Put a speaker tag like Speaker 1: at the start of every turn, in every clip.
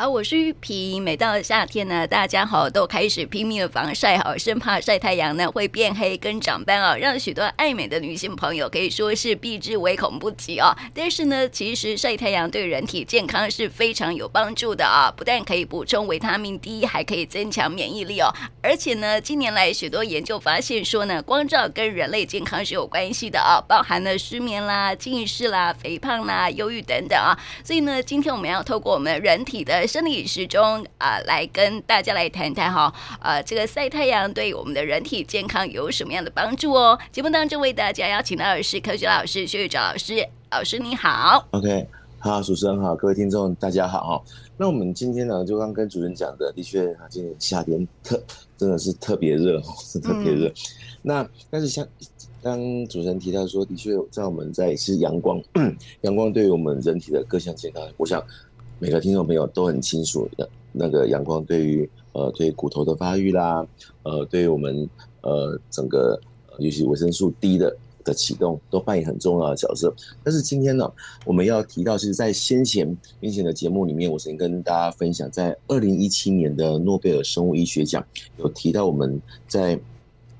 Speaker 1: 啊，我是玉萍。每到夏天呢，大家好都开始拼命的防晒，好，生怕晒太阳呢会变黑跟长斑啊，让许多爱美的女性朋友可以说是避之唯恐不及啊。但是呢，其实晒太阳对人体健康是非常有帮助的啊，不但可以补充维他命 D，还可以增强免疫力哦。而且呢，近年来许多研究发现说呢，光照跟人类健康是有关系的啊，包含了失眠啦、近视啦、肥胖啦、忧郁等等啊。所以呢，今天我们要透过我们人体的生理时钟啊，来跟大家来谈谈哈，啊，这个晒太阳对我们的人体健康有什么样的帮助哦？节目当中为大家邀请到的是科学老师薛玉藻老师，老师你好。
Speaker 2: OK，好，主持人好，各位听众大家好哈。那我们今天呢，就刚跟主持人讲的，的确啊，今年夏天特真的是特别热，是特别热。嗯、那但是像刚主持人提到说，的确在我们在是阳光，阳光对于我们人体的各项健康，我想。每个听众朋友都很清楚，那个阳光对于呃对骨头的发育啦，呃对于我们呃整个尤其维生素 D 的的启动都扮演很重要的角色。但是今天呢，我们要提到是在先前先前的节目里面，我曾经跟大家分享，在二零一七年的诺贝尔生物医学奖有提到我们在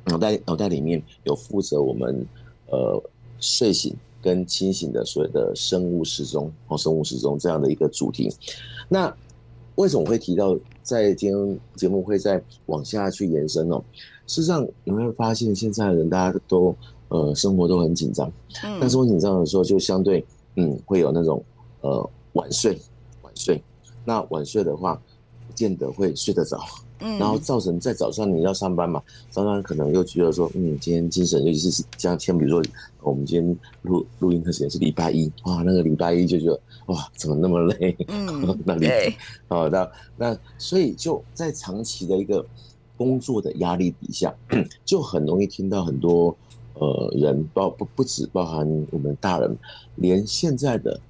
Speaker 2: 脑袋脑袋里面有负责我们呃睡醒。跟清醒的所谓的生物时钟哦生物时钟这样的一个主题，那为什么会提到在今天节目会再往下去延伸呢？事实上你会发现现在的人大家都呃生活都很紧张，但是我紧张的时候就相对嗯会有那种呃晚睡晚睡，那晚睡的话不见得会睡得着。然后造成在早上你要上班嘛，早上可能又觉得说，嗯，今天精神，尤其是像像比如说我们今天录录音的时间是礼拜一，哇，那个礼拜一就觉得哇，怎么那么累？嗯，那里，好的，那所以就在长期的一个工作的压力底下，就很容易听到很多呃人包不不止包含我们大人，连现在的。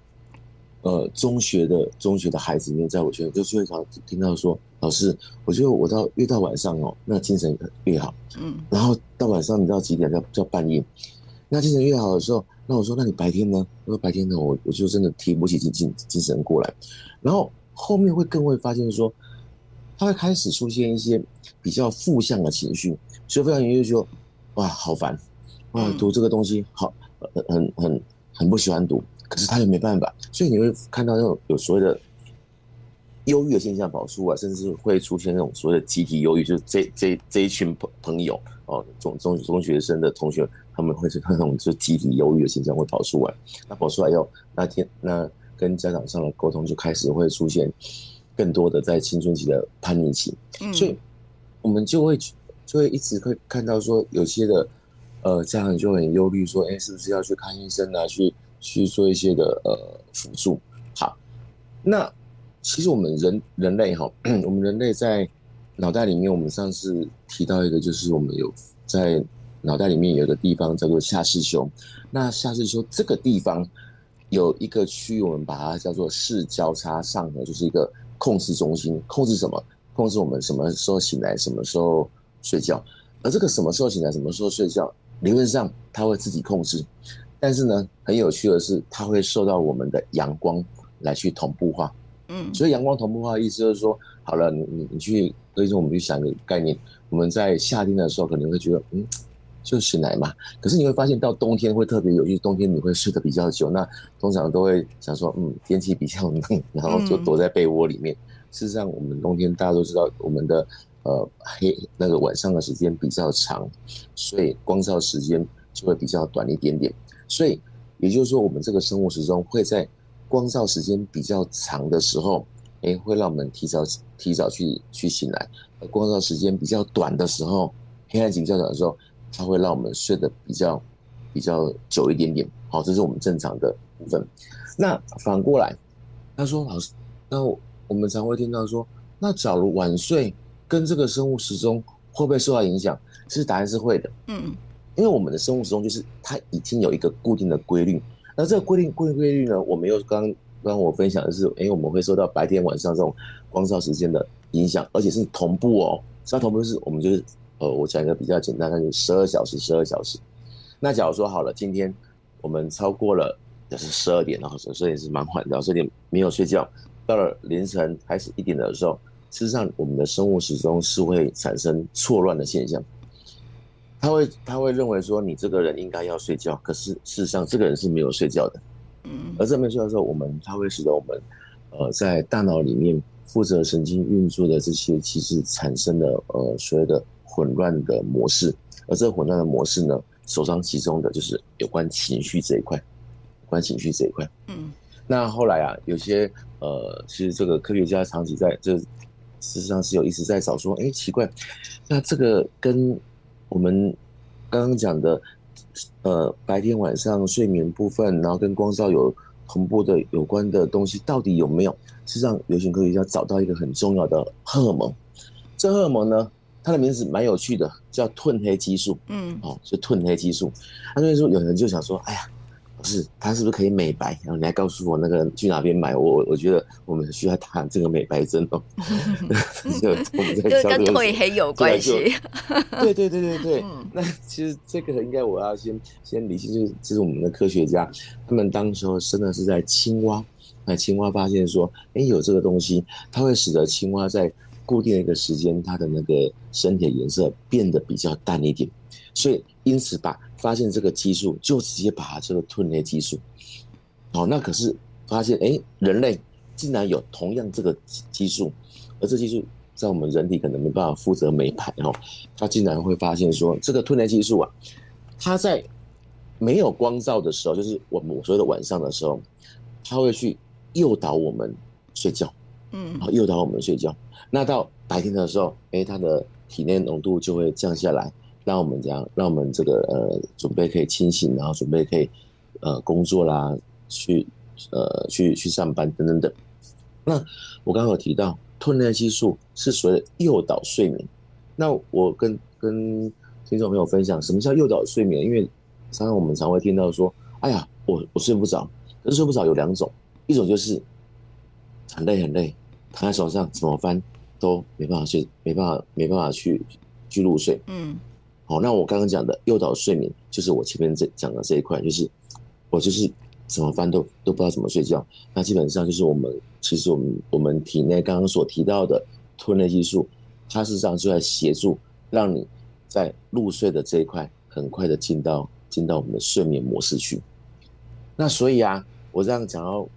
Speaker 2: 呃，中学的中学的孩子里面，在我学校就最常听到说，老师，我觉得我到越到晚上哦，那精神越好，嗯，然后到晚上你知道几点？叫叫半夜，那精神越好的时候，那我说，那你白天呢？我说白天呢，我我就真的提不起精精精神过来，然后后面会更会发现说，他会开始出现一些比较负向的情绪，所以非常容易就说，哇，好烦，哇，读这个东西好，很很很很不喜欢读。可是他也没办法，所以你会看到那种有所谓的忧郁的现象跑出来，甚至会出现那种所谓的集体忧郁，就是这这这一群朋朋友哦，中中中学生的同学，他们会是那种就集体忧郁的现象会跑出来。那跑出来以后，那天那跟家长上的沟通就开始会出现更多的在青春期的叛逆期，所以我们就会就会一直会看到说有些的呃家长就很忧虑说，哎，是不是要去看医生啊？去。去做一些的呃辅助，好，那其实我们人人类哈，我们人类在脑袋里面，我们上次提到一个，就是我们有在脑袋里面有个地方叫做下视丘，那下视丘这个地方有一个区域，我们把它叫做视交叉上核，就是一个控制中心，控制什么？控制我们什么时候醒来，什么时候睡觉，而这个什么时候醒来，什么时候睡觉，理论上它会自己控制。但是呢，很有趣的是，它会受到我们的阳光来去同步化。嗯，所以阳光同步化的意思就是说，好了，你你你去，所以说我们去想一个概念，我们在夏天的时候可能会觉得，嗯，就是奶嘛。可是你会发现到冬天会特别有趣，冬天你会睡得比较久。那通常都会想说，嗯，天气比较冷，然后就躲在被窝里面。事实上，我们冬天大家都知道，我们的呃黑那个晚上的时间比较长，所以光照时间就会比较短一点点。所以，也就是说，我们这个生物时钟会在光照时间比较长的时候，哎，会让我们提早提早去去醒来；光照时间比较短的时候，黑暗期较短的时候，它会让我们睡得比较比较久一点点。好，这是我们正常的部分。那反过来，他说：“老师，那我们常会听到说，那假如晚睡跟这个生物时钟会不会受到影响？其实答案是会的。”嗯。因为我们的生物时钟就是它已经有一个固定的规律，那这个规定、固定规律呢，我们又刚刚我分享的是，诶，我们会受到白天晚上这种光照时间的影响，而且是同步哦。它同步是我们就是，呃，我讲一个比较简单，那就是十二小时，十二小时。那假如说好了，今天我们超过了就是十二点，然后所以是蛮晚的，十二点没有睡觉，到了凌晨开始一点的时候，事实上我们的生物时钟是会产生错乱的现象。他会他会认为说你这个人应该要睡觉，可是事实上这个人是没有睡觉的。嗯，而这没睡觉的时候，我们他会使得我们呃在大脑里面负责神经运作的这些其实产生了呃所谓的混乱的模式，而这个混乱的模式呢，首当其冲的就是有关情绪这一块，有关情绪这一块。嗯，那后来啊，有些呃，其实这个科学家长期在这事实上是有一直在找说，哎、欸，奇怪，那这个跟我们刚刚讲的，呃，白天晚上睡眠部分，然后跟光照有同步的有关的东西，到底有没有？事实上，流行科学家找到一个很重要的荷尔蒙，这荷尔蒙呢，它的名字蛮有趣的，叫褪黑激素。嗯，哦，是褪黑激素。那所以说，有人就想说，哎呀。不是，他是不是可以美白？然后你还告诉我那个去哪边买？我我觉得我们需要打这个美白针哦。就我们在
Speaker 1: 跟褪黑有关系。
Speaker 2: 对对对对对。那其实这个应该我要先先理清，就是我们的科学家，他们当时候真的是在青蛙，那青蛙发现说，哎，有这个东西，它会使得青蛙在固定的一个时间，它的那个身体的颜色变得比较淡一点，所以因此把。发现这个激素，就直接把它这个褪黑激素，哦，那可是发现，哎，人类竟然有同样这个激素，而这激素在我们人体可能没办法负责美白哦，他竟然会发现说，这个褪黑激素啊，它在没有光照的时候，就是我们所谓的晚上的时候，它会去诱导我们睡觉，嗯，然后诱导我们睡觉，那到白天的时候，哎，它的体内浓度就会降下来。让我们这样，让我们这个呃准备可以清醒，然后准备可以呃工作啦，去呃去去上班等等等。那我刚刚有提到褪黑激素是所谓的诱导睡眠。那我跟跟听众朋友分享，什么叫诱导睡眠？因为常常我们常会听到说，哎呀，我我睡不着。可是睡不着有两种，一种就是很累很累，躺在床上怎么翻都没办法睡，没办法没办法去去入睡。嗯。好，那我刚刚讲的诱导睡眠，就是我前面这讲的这一块，就是我就是怎么翻都都不知道怎么睡觉。那基本上就是我们其实我们我们体内刚刚所提到的褪黑激素，它实际上就在协助让你在入睡的这一块很快的进到进到我们的睡眠模式去。那所以啊，我这样讲到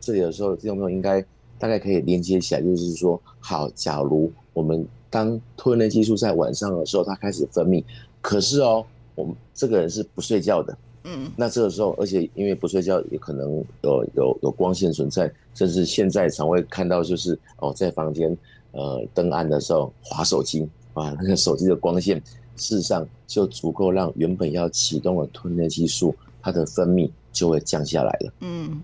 Speaker 2: 这里的时候，听众朋友应该大概可以连接起来，就是说，好，假如我们。当褪黑激素在晚上的时候，它开始分泌，可是哦，我们这个人是不睡觉的，嗯，那这个时候，而且因为不睡觉，也可能有有有光线存在，甚至现在常会看到，就是哦，在房间呃灯暗的时候划手机啊，那个手机的光线，事实上就足够让原本要启动的褪黑激素它的分泌就会降下来了，嗯，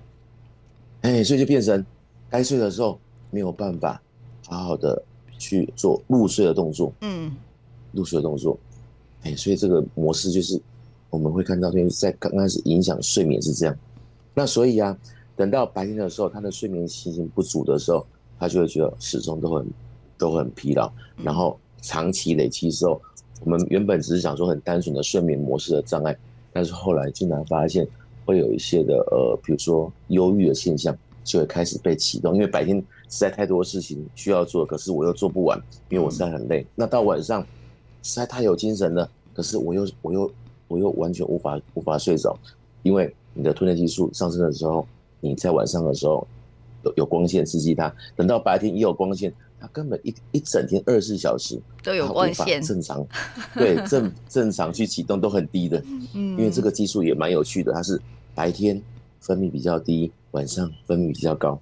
Speaker 2: 哎，所以就变成该睡的时候没有办法好好的。去做入睡的动作，嗯，入睡的动作，哎、欸，所以这个模式就是我们会看到，就是在刚开始影响睡眠是这样。那所以啊，等到白天的时候，他的睡眠情形不足的时候，他就会觉得始终都很都很疲劳，然后长期累积之后，我们原本只是想说很单纯的睡眠模式的障碍，但是后来竟然发现会有一些的呃，比如说忧郁的现象就会开始被启动，因为白天。实在太多事情需要做，可是我又做不完，因为我实在很累。嗯、那到晚上实在太有精神了，可是我又我又我又完全无法无法睡着，因为你的褪黑激素上升的时候，你在晚上的时候有有光线刺激它，等到白天也有光线，它根本一一整天二十四小时
Speaker 1: 都有光线，
Speaker 2: 正常对正正常去启动都很低的，嗯，因为这个技术也蛮有趣的，它是白天分泌比较低，晚上分泌比较高。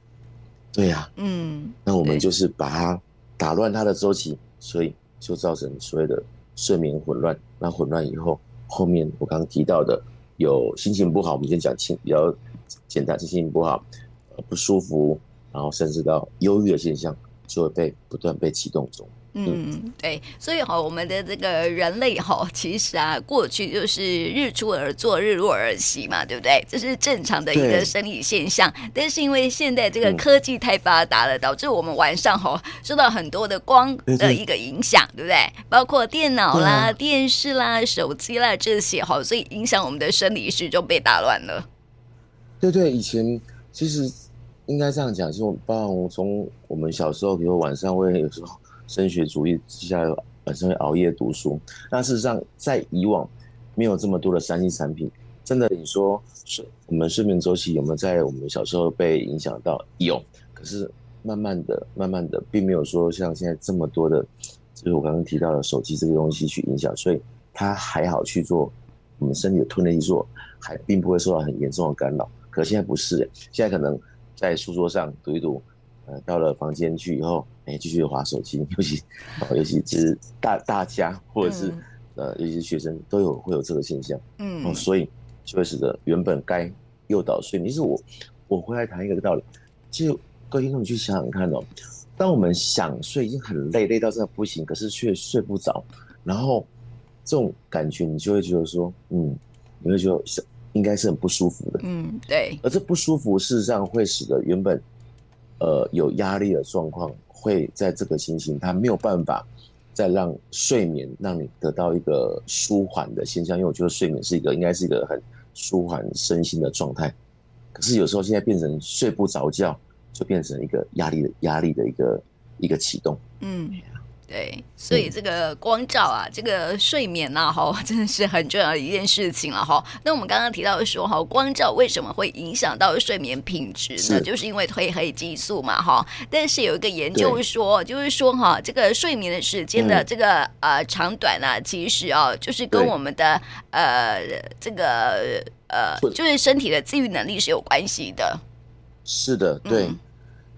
Speaker 2: 对呀、啊，嗯，那我们就是把它打乱它的周期，所以就造成所谓的睡眠混乱。那混乱以后，后面我刚刚提到的有心情不好，我们先讲轻比较简单，心情不好，呃不舒服，然后甚至到忧郁的现象，就会被不断被启动中。
Speaker 1: 嗯，对，所以哈，我们的这个人类哈，其实啊，过去就是日出而作，日落而息嘛，对不对？这是正常的一个生理现象。但是因为现在这个科技太发达了，嗯、导致我们晚上哈受到很多的光的一个影响，对，不对？包括电脑啦、啊、电视啦、手机啦这些哈，所以影响我们的生理时钟被打乱了。
Speaker 2: 对对，以前其实应该这样讲，就包括从我们小时候，比如晚上会有时候升学主义之下，本身会熬夜读书。那事实上，在以往没有这么多的三 C 产品，真的你说是我们睡眠周期有没有在我们小时候被影响到？有，可是慢慢的、慢慢的，并没有说像现在这么多的，就是我刚刚提到的手机这个东西去影响，所以它还好去做我们身体的褪黑激素，还并不会受到很严重的干扰。可现在不是，现在可能。在书桌上读一读，呃，到了房间去以后，哎、欸，继续划手机。尤其，尤其是大大家或者是、嗯、呃，尤其是学生都有会有这个现象。嗯，哦，所以就会使得原本该诱导睡眠。其实我我回来谈一个道理，其实各位听众去想想看哦，当我们想睡，已经很累，累到真的不行，可是却睡不着，然后这种感觉你就会觉得说，嗯，你会觉得想。应该是很不舒服的，
Speaker 1: 嗯，对。
Speaker 2: 而这不舒服，事实上会使得原本，呃，有压力的状况，会在这个情形，它没有办法再让睡眠让你得到一个舒缓的现象。因为我觉得睡眠是一个应该是一个很舒缓身心的状态，可是有时候现在变成睡不着觉，就变成一个压力的压力的一个一个启动，嗯。
Speaker 1: 对，所以这个光照啊，嗯、这个睡眠呐、啊，哈，真的是很重要的一件事情了哈。那我们刚刚提到说，哈，光照为什么会影响到睡眠品质呢？是就是因为褪黑激素嘛，哈。但是有一个研究说，就是说哈，这个睡眠的时间的这个、嗯、呃长短呢、啊，其实啊，就是跟我们的呃这个呃，就是身体的自愈能力是有关系的。
Speaker 2: 是的，对。嗯、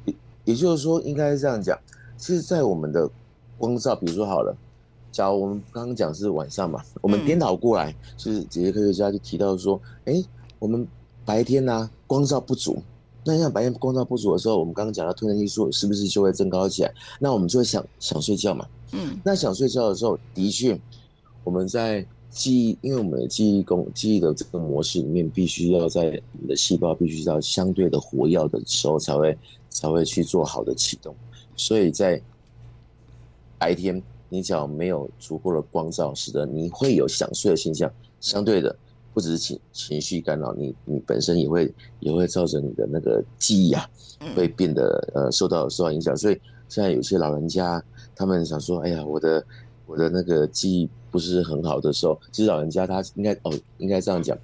Speaker 2: 也也就是说，应该是这样讲，其实，在我们的光照，比如说好了，假如我们刚刚讲是晚上嘛，我们颠倒过来，嗯、就是这些科学家就提到说，哎、欸，我们白天呢、啊、光照不足，那像白天光照不足的时候，我们刚刚讲到褪黑激素是不是就会增高起来？那我们就会想想睡觉嘛，嗯，那想睡觉的时候，的确我们在记忆，因为我们的记忆功记忆的这个模式里面，必须要在我们的细胞必须要相对的活跃的时候，才会才会去做好的启动，所以在。白天你只要没有足够的光照，使得你会有想睡的现象。相对的，不只是情情绪干扰，你你本身也会也会造成你的那个记忆啊，会变得呃受到受到影响。所以现在有些老人家，他们想说，哎呀，我的我的那个记忆不是很好的时候，其实老人家他应该哦应该这样讲，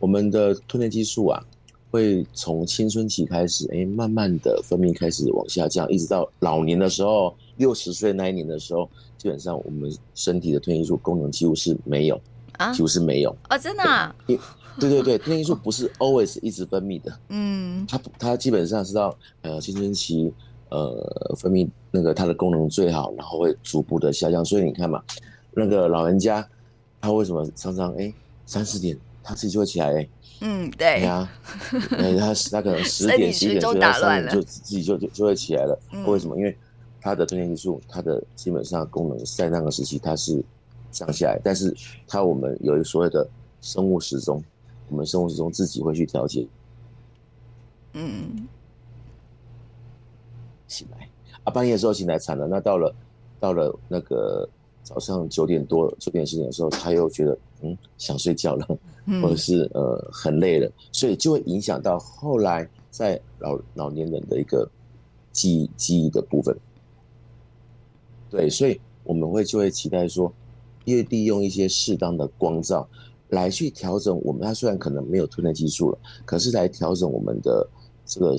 Speaker 2: 我们的褪黑激素啊，会从青春期开始，哎，慢慢的分泌开始往下降，一直到老年的时候。六十岁那一年的时候，基本上我们身体的褪黑素功能几乎是没有，啊，几乎是没有
Speaker 1: 啊，真的啊？
Speaker 2: 对对对，褪黑素不是 always 一直分泌的，嗯，它它基本上是到呃青春期呃分泌那个它的功能最好，然后会逐步的下降。所以你看嘛，那个老人家他为什么常常哎三四点他自己就会起来哎，
Speaker 1: 嗯，对。呀，
Speaker 2: 那他他可能十点十点十三点就自己就就就会起来了，为什么？因为它的褪黑激素，它的基本上功能在那个时期它是降下来，但是它我们有一个所谓的生物时钟，我们生物时钟自己会去调节。嗯，醒来。啊，半夜的时候醒来惨了，那到了到了那个早上九点多九点十点的时候，他又觉得嗯想睡觉了，或者是呃很累了，所以就会影响到后来在老老年人的一个记忆记忆的部分。对，所以我们会就会期待说，因为利用一些适当的光照来去调整我们。它虽然可能没有褪黑激素了，可是来调整我们的这个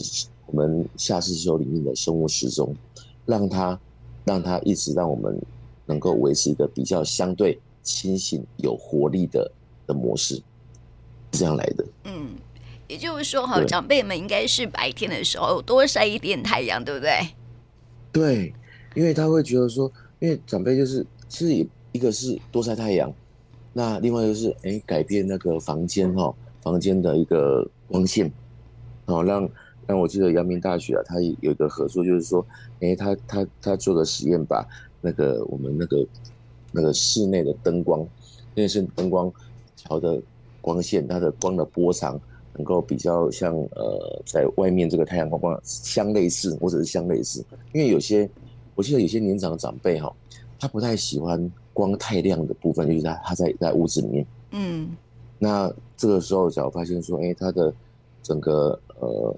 Speaker 2: 我们下视丘里面的生物时钟，让它让它一直让我们能够维持一个比较相对清醒、有活力的的模式，是这样来的。嗯，
Speaker 1: 也就是说，哈，长辈们应该是白天的时候多晒一点太阳，对不对？
Speaker 2: 对。因为他会觉得说，因为长辈就是其实也一个是多晒太阳，那另外就是哎改变那个房间哈，房间的一个光线，好让让我记得阳明大学啊，他有一个合作，就是说，哎他他他做的实验，把那个我们那个那个室内的灯光，因为是灯光调的光线，它的光的波长能够比较像呃在外面这个太阳光光相类似，或者是相类似，因为有些。我记得有些年长的长辈哈，他不太喜欢光太亮的部分，就是他他在在屋子里面。嗯，那这个时候，假如发现说，哎，他的整个呃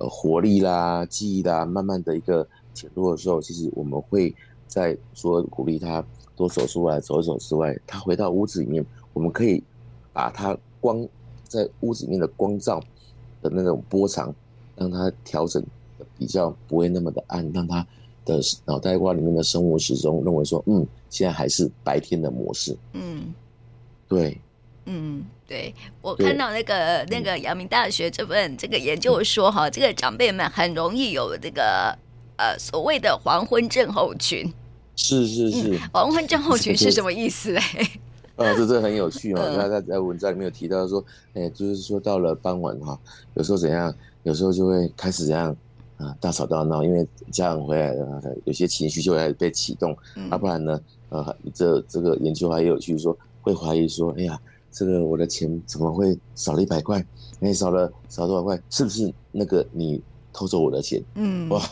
Speaker 2: 呃活力啦、记忆啦，慢慢的一个减弱的时候，其实我们会在说鼓励他多走出来走一走之外，他回到屋子里面，我们可以把他光在屋子里面的光照的那种波长，让他调整比较不会那么的暗，让他的脑袋瓜里面的生物时钟认为说，嗯，现在还是白天的模式。嗯，对。
Speaker 1: 嗯，对，我看到那个那个阳明大学这份这个研究说哈，这个长辈们很容易有这个呃所谓的黄昏症候群。
Speaker 2: 是是是，嗯，
Speaker 1: 黄昏症候群是什么意思嘞？
Speaker 2: 呃，这这很有趣哦。他在在文章里面有提到说，哎，就是说到了傍晚哈，有时候怎样，有时候就会开始怎样啊，大吵大闹，因为家长回来了，有些情绪就会被启动。嗯，要不然呢，呃，这这个研究还有趣说，会怀疑说，哎呀。这个我的钱怎么会少了一百块？哎，少了少多少块？是不是那个你偷走我的钱？嗯，哇，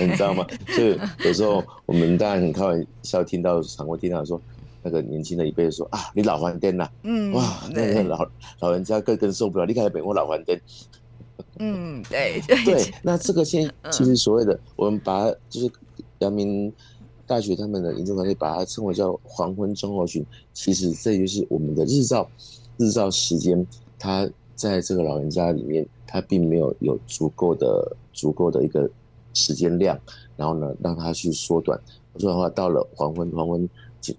Speaker 2: 你知道吗？所以有时候我们当然很开玩笑，听到常会听到说，那个年轻的一辈说啊，你老还电呐？嗯，哇，那个老老人家更更受不了，你看本我老还电。
Speaker 1: 嗯，对
Speaker 2: 对。那这个现其实所谓的我们把就是阳明。大学他们的研究团队把它称为叫黄昏症候群，其实这就是我们的日照日照时间，它在这个老人家里面，他并没有有足够的足够的一个时间量，然后呢，让他去缩短，不然的话，到了黄昏黄昏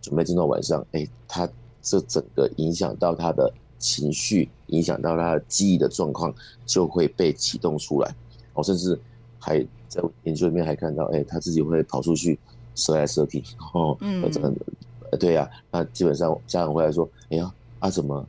Speaker 2: 准备进到晚上，哎，他这整个影响到他的情绪，影响到他的记忆的状况，就会被启动出来，哦，甚至还在研究里面还看到，哎，他自己会跑出去。射来射去，哦，嗯，这个，对呀，那基本上家长回来说，哎呀，啊怎么，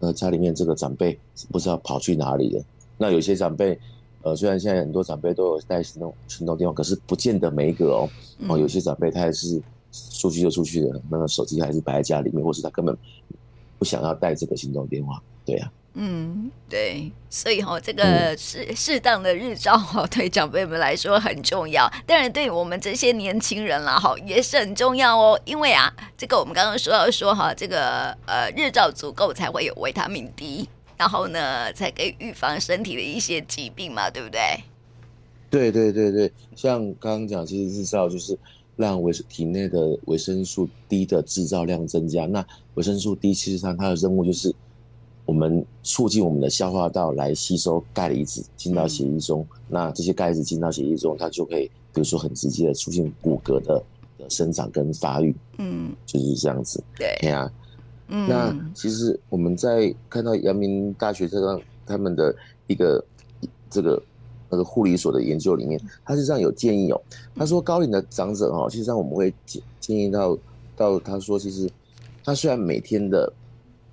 Speaker 2: 呃，家里面这个长辈不知道跑去哪里了？那有些长辈，呃，虽然现在很多长辈都有带行动行动电话，可是不见得每一个哦，哦，有些长辈他还是出去就出去了，那个手机还是摆在家里面，或是他根本不想要带这个行动电话，对呀。
Speaker 1: 嗯，对，所以哈、哦，这个适适当的日照哈，对长辈们来说很重要。当然，对我们这些年轻人啦，哈，也是很重要哦。因为啊，这个我们刚刚说到说哈，这个呃，日照足够才会有维他命 D，然后呢，才可以预防身体的一些疾病嘛，对不对？
Speaker 2: 对对对对，像刚刚讲，其实日照就是让维体内的维生素 D 的制造量增加。那维生素 D 其实上它的任务就是。我们促进我们的消化道来吸收钙离子进到血液中，嗯、那这些钙离子进到血液中，它就可以，比如说很直接的促进骨骼的的生长跟发育，嗯，就是这样子。对，对啊，嗯，那其实我们在看到阳明大学这个他们的一个这个那个护理所的研究里面，他实际上有建议哦，他说高龄的长者哦，其实上我们会建建议到到他说，其实他虽然每天的。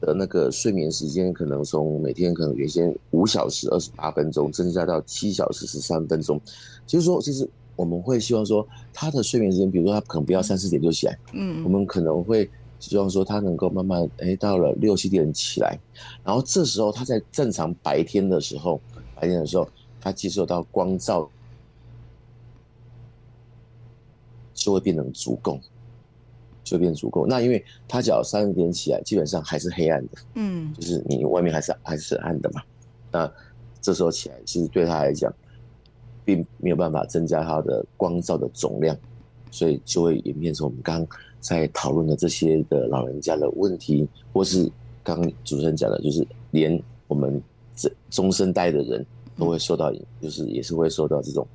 Speaker 2: 的那个睡眠时间可能从每天可能原先五小时二十八分钟增加到七小时十三分钟，就是说，其实我们会希望说他的睡眠时间，比如说他可能不要三四点就起来，嗯，我们可能会希望说他能够慢慢哎到了六七点起来，然后这时候他在正常白天的时候，白天的时候他接受到光照就会变成足够。就变足够。那因为他只要三点起来，基本上还是黑暗的，嗯，就是你外面还是还是暗的嘛。那这时候起来，其实对他来讲，并没有办法增加他的光照的总量，所以就会演变成我们刚刚在讨论的这些的老人家的问题，或是刚刚主持人讲的，就是连我们这中生代的人都会受到，就是也是会受到这种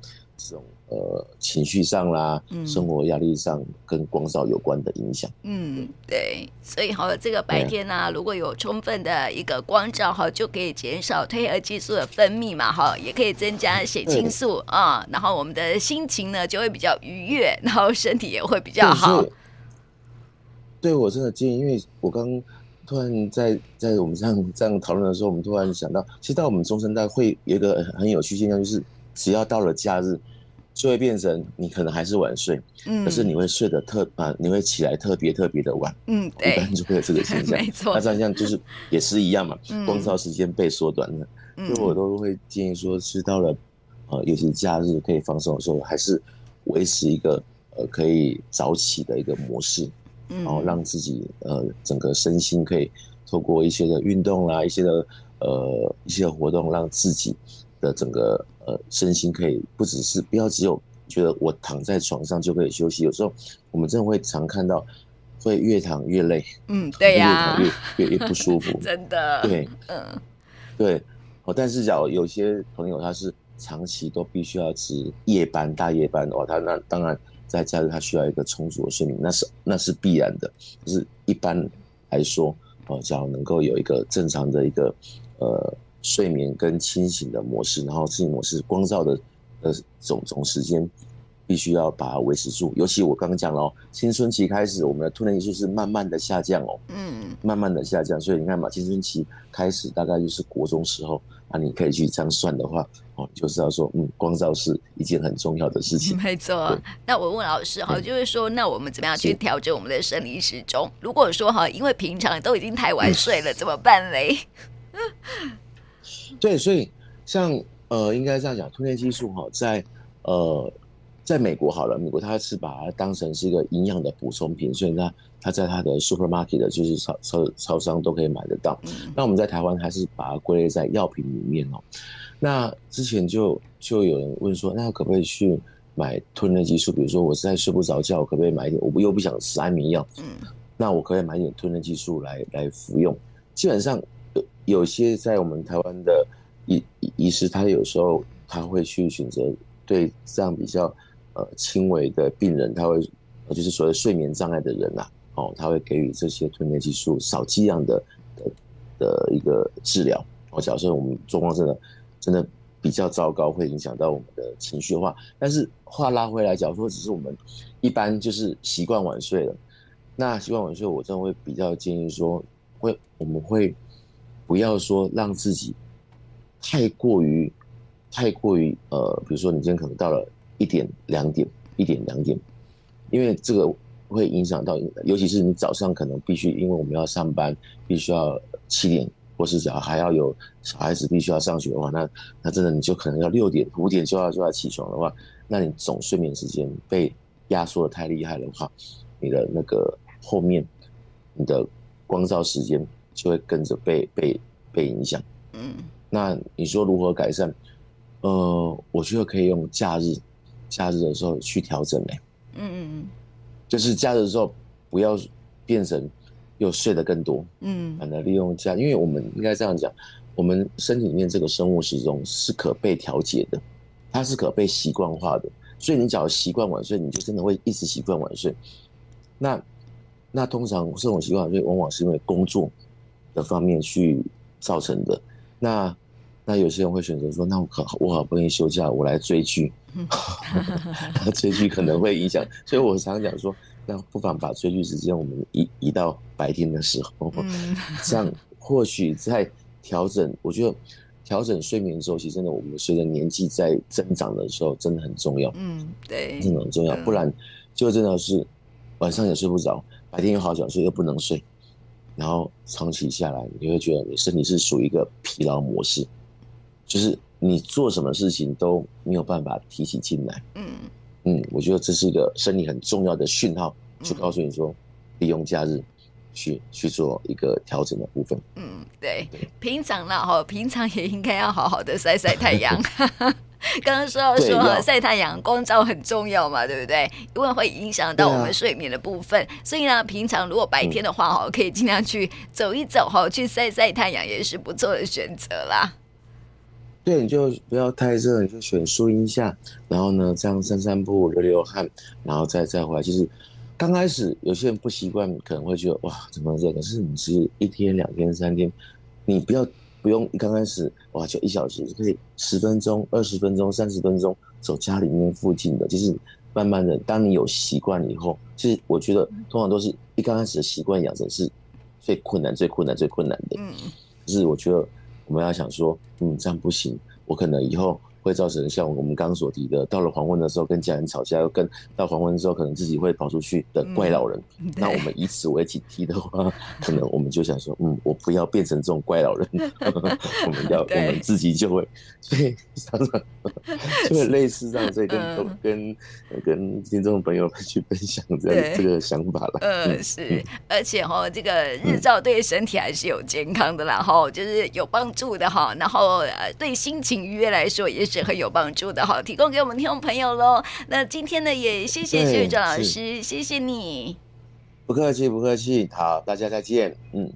Speaker 2: 这种。呃，情绪上啦，生活压力上跟光照有关的影响。嗯，
Speaker 1: 对，所以好，这个白天呢、啊，如果有充分的一个光照，哈，就可以减少褪黑激素的分泌嘛，哈，也可以增加血清素啊，然后我们的心情呢就会比较愉悦，然后身体也会比较好。对，
Speaker 2: 对我真的建议，因为我刚突然在在我们这样这样讨论的时候，我们突然想到，其实到我们中生代会有一个很有趣现象，就是只要到了假日。就会变成你可能还是晚睡，嗯，可是你会睡得特啊，你会起来特别特别的晚，嗯，对，一般就会有这个现 象，没错。那这样就是也是一样嘛，光照时间被缩短了，所以我都会建议说，是到了呃，尤其假日可以放松的时候，还是维持一个呃可以早起的一个模式，然后让自己呃整个身心可以透过一些的运动啦，一些的呃一些的活动，让自己的整个呃身心可以不只是不要只有觉得我躺在床上就可以休息，有时候我们真的会常看到会越躺越累，
Speaker 1: 嗯，对呀、啊，
Speaker 2: 越躺越越越不舒服，
Speaker 1: 真的，
Speaker 2: 对，
Speaker 1: 嗯，
Speaker 2: 对，哦，但是假如有些朋友他是长期都必须要值夜班、大夜班的话，他那当然在假日他需要一个充足的睡眠，那是那是必然的，就是一般来说，哦，假如能够有一个正常的一个呃。睡眠跟清醒的模式，然后清醒模式光照的呃总总时间，必须要把它维持住。尤其我刚刚讲了哦，青春期开始，我们的褪黑激素是慢慢的下降哦，嗯，慢慢的下降。所以你看嘛，青春期开始大概就是国中时候，那你可以去这样算的话，哦，就知道说，嗯，光照是一件很重要的事情。
Speaker 1: 没错。那我问老师哈，就是说，那我们怎么样去调整我们的生理时钟？如果说哈，因为平常都已经太晚睡了，怎么办嘞？
Speaker 2: 对，所以像呃，应该这样讲，褪黑激素哈，在呃，在美国好了，美国它是把它当成是一个营养的补充品，所以它它在它的 supermarket 的就是超超超商都可以买得到。那我们在台湾还是把它归类在药品里面哦。那之前就就有人问说，那可不可以去买吞咽激素？比如说我实在睡不着觉，我可不可以买一点？我又不想吃安眠药，嗯，那我可以买一点吞咽激素来来服用。基本上。有些在我们台湾的医医师，他有时候他会去选择对这样比较呃轻微的病人，他会就是所谓睡眠障碍的人呐、啊，哦，他会给予这些吞咽激素少剂量的的的一个治疗。哦，假设我们状况真的真的比较糟糕，会影响到我们的情绪的话，但是话拉回来，假如说只是我们一般就是习惯晚睡了，那习惯晚睡，我真的会比较建议说，会我们会。不要说让自己太过于、太过于呃，比如说你今天可能到了一点、两点、一点、两点，因为这个会影响到，尤其是你早上可能必须，因为我们要上班，必须要七点，或是假如还要有小孩子必须要上学的话，那那真的你就可能要六点、五点就要就要起床的话，那你总睡眠时间被压缩的太厉害的话，你的那个后面你的光照时间。就会跟着被被被影响，嗯，那你说如何改善？呃，我觉得可以用假日，假日的时候去调整嘞，嗯嗯嗯，就是假日的时候不要变成又睡得更多，嗯，反而利用假，因为我们应该这样讲，我们身体里面这个生物时钟是可被调节的，它是可被习惯化的，所以你只要习惯晚睡，你就真的会一直习惯晚睡。那那通常这种习惯晚睡，往往是因为工作。的方面去造成的，那那有些人会选择说，那我可我好不容易休假，我来追剧，追剧可能会影响，所以我常讲说，那不妨把追剧时间我们移移到白天的时候，这样或许在调整，我觉得调整睡眠周期真的，我们随着年纪在增长的时候，真的很重要，嗯，对，真的很重要，不然就真的是晚上也睡不着，白天又好想睡又不能睡。然后长期下来，你会觉得你身体是属于一个疲劳模式，就是你做什么事情都没有办法提起劲来。嗯嗯，我觉得这是一个身体很重要的讯号，就告诉你说，利用假日去去做一个调整的部分。嗯，对，平常呢，哈，平常也应该要好好的晒晒太阳。刚刚说到说晒太阳光照很重要嘛，对不对？因为会影响到我们睡眠的部分，啊、所以呢，平常如果白天的话哈，可以尽量去走一走哈，去晒晒太阳也是不错的选择啦。对，你就不要太热，你就选树荫下，然后呢，这样散散步、流流汗，然后再再回来。其实刚开始有些人不习惯，可能会觉得哇，怎么热？可是你是一天、两天、三天，你不要。不用刚开始哇，就一小时就可以十分钟、二十分钟、三十分钟走家里面附近的，就是慢慢的，当你有习惯以后，其实我觉得通常都是一刚开始的习惯养成是最困难、最困难、最困难的。嗯，就是我觉得我们要想说，嗯，这样不行，我可能以后会造成像我们刚刚所提的，到了黄昏的时候跟家人吵架，又跟到黄昏之后可能自己会跑出去的怪老人。嗯、那我们以此为警惕的话，可能我们就想说，嗯，我不要变成这种怪老人，我们要我们自己就会，所以常常 就会类似这样，所以跟、嗯、跟跟听众朋友们去分享这样这个想法了。
Speaker 1: 嗯，是，嗯、而且哈，这个日照对身体还是有健康的啦，哈、嗯，就是有帮助的哈，然后呃，对心情愉悦来说也是。很有帮助的哈，提供给我们听众朋友喽。那今天呢，也谢谢谢宇哲老师，谢谢你。
Speaker 2: 不客气，不客气。好，大家再见。嗯。